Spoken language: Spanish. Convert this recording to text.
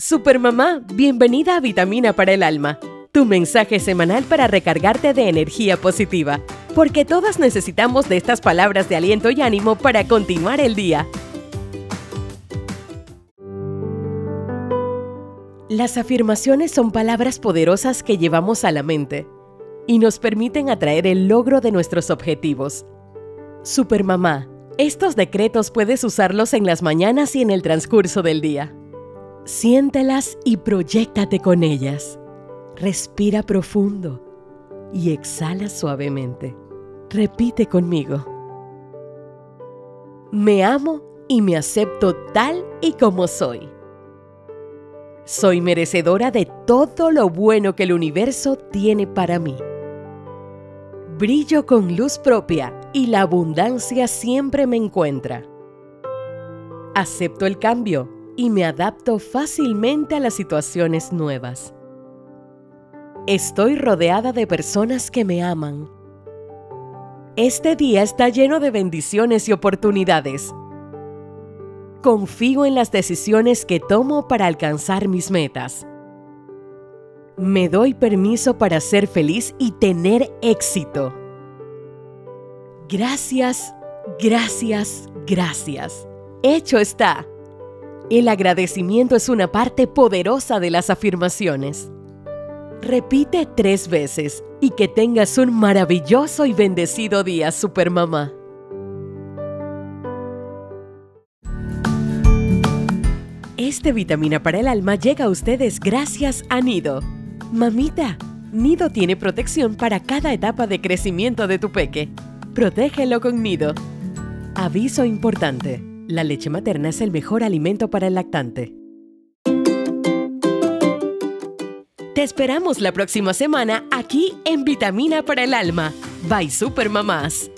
Supermamá, bienvenida a Vitamina para el Alma, tu mensaje semanal para recargarte de energía positiva, porque todas necesitamos de estas palabras de aliento y ánimo para continuar el día. Las afirmaciones son palabras poderosas que llevamos a la mente y nos permiten atraer el logro de nuestros objetivos. Supermamá, estos decretos puedes usarlos en las mañanas y en el transcurso del día. Siéntelas y proyectate con ellas. Respira profundo y exhala suavemente. Repite conmigo. Me amo y me acepto tal y como soy. Soy merecedora de todo lo bueno que el universo tiene para mí. Brillo con luz propia y la abundancia siempre me encuentra. Acepto el cambio y me adapto fácilmente a las situaciones nuevas. Estoy rodeada de personas que me aman. Este día está lleno de bendiciones y oportunidades. Confío en las decisiones que tomo para alcanzar mis metas. Me doy permiso para ser feliz y tener éxito. Gracias, gracias, gracias. Hecho está. El agradecimiento es una parte poderosa de las afirmaciones. Repite tres veces y que tengas un maravilloso y bendecido día, Supermamá. Este vitamina para el alma llega a ustedes gracias a Nido. Mamita, Nido tiene protección para cada etapa de crecimiento de tu peque. Protégelo con Nido. Aviso importante. La leche materna es el mejor alimento para el lactante. Te esperamos la próxima semana aquí en Vitamina para el Alma. Bye Supermamás.